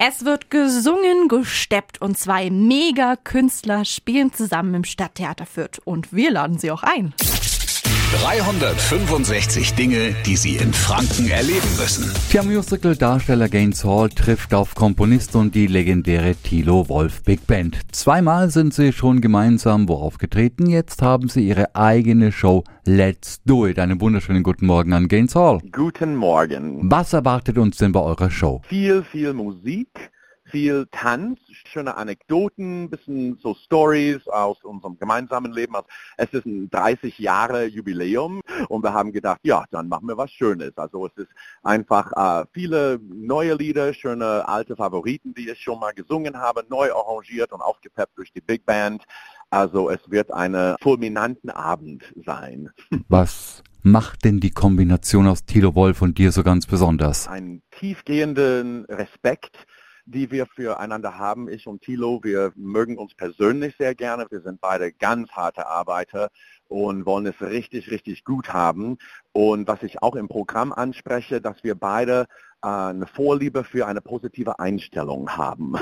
Es wird gesungen, gesteppt und zwei Mega-Künstler spielen zusammen im Stadttheater Fürth. Und wir laden sie auch ein. 365 Dinge, die Sie in Franken erleben müssen. Der Musical-Darsteller Gaines Hall trifft auf Komponist und die legendäre Thilo Wolf Big Band. Zweimal sind sie schon gemeinsam wo aufgetreten. Jetzt haben sie ihre eigene Show Let's Do It. Einen wunderschönen guten Morgen an Gaines Hall. Guten Morgen. Was erwartet uns denn bei eurer Show? Viel, viel Musik, viel Tanz, schöne Anekdoten, bisschen so Stories aus unserem gemeinsamen Leben. Also es ist ein 30 Jahre Jubiläum und wir haben gedacht, ja, dann machen wir was Schönes. Also es ist einfach äh, viele neue Lieder, schöne alte Favoriten, die ich schon mal gesungen habe, neu arrangiert und aufgepeppt durch die Big Band. Also es wird einen fulminanten Abend sein. Was macht denn die Kombination aus Thilo Wolf und dir so ganz besonders? Einen tiefgehenden Respekt die wir füreinander haben. Ich und Thilo, wir mögen uns persönlich sehr gerne. Wir sind beide ganz harte Arbeiter und wollen es richtig, richtig gut haben. Und was ich auch im Programm anspreche, dass wir beide äh, eine Vorliebe für eine positive Einstellung haben.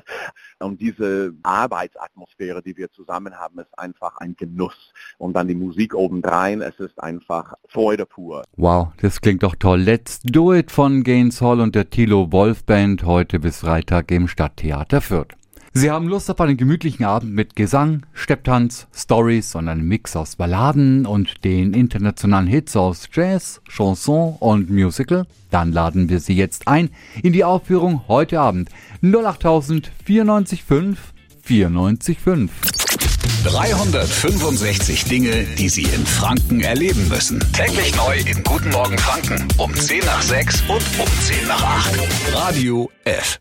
und diese Arbeitsatmosphäre, die wir zusammen haben, ist einfach ein Genuss. Und dann die Musik obendrein, es ist einfach Freude pur. Wow, das klingt doch toll. Let's Do It von Gaines Hall und der Thilo Wolf Band heute bis Freitag im Stadttheater Fürth. Sie haben Lust auf einen gemütlichen Abend mit Gesang, Stepptanz, Stories und einem Mix aus Balladen und den internationalen Hits aus Jazz, Chanson und Musical? Dann laden wir Sie jetzt ein in die Aufführung heute Abend 08000 945 945. 365 Dinge, die Sie in Franken erleben müssen. Täglich neu in Guten Morgen Franken um 10 nach 6 und um 10 nach 8. Radio F.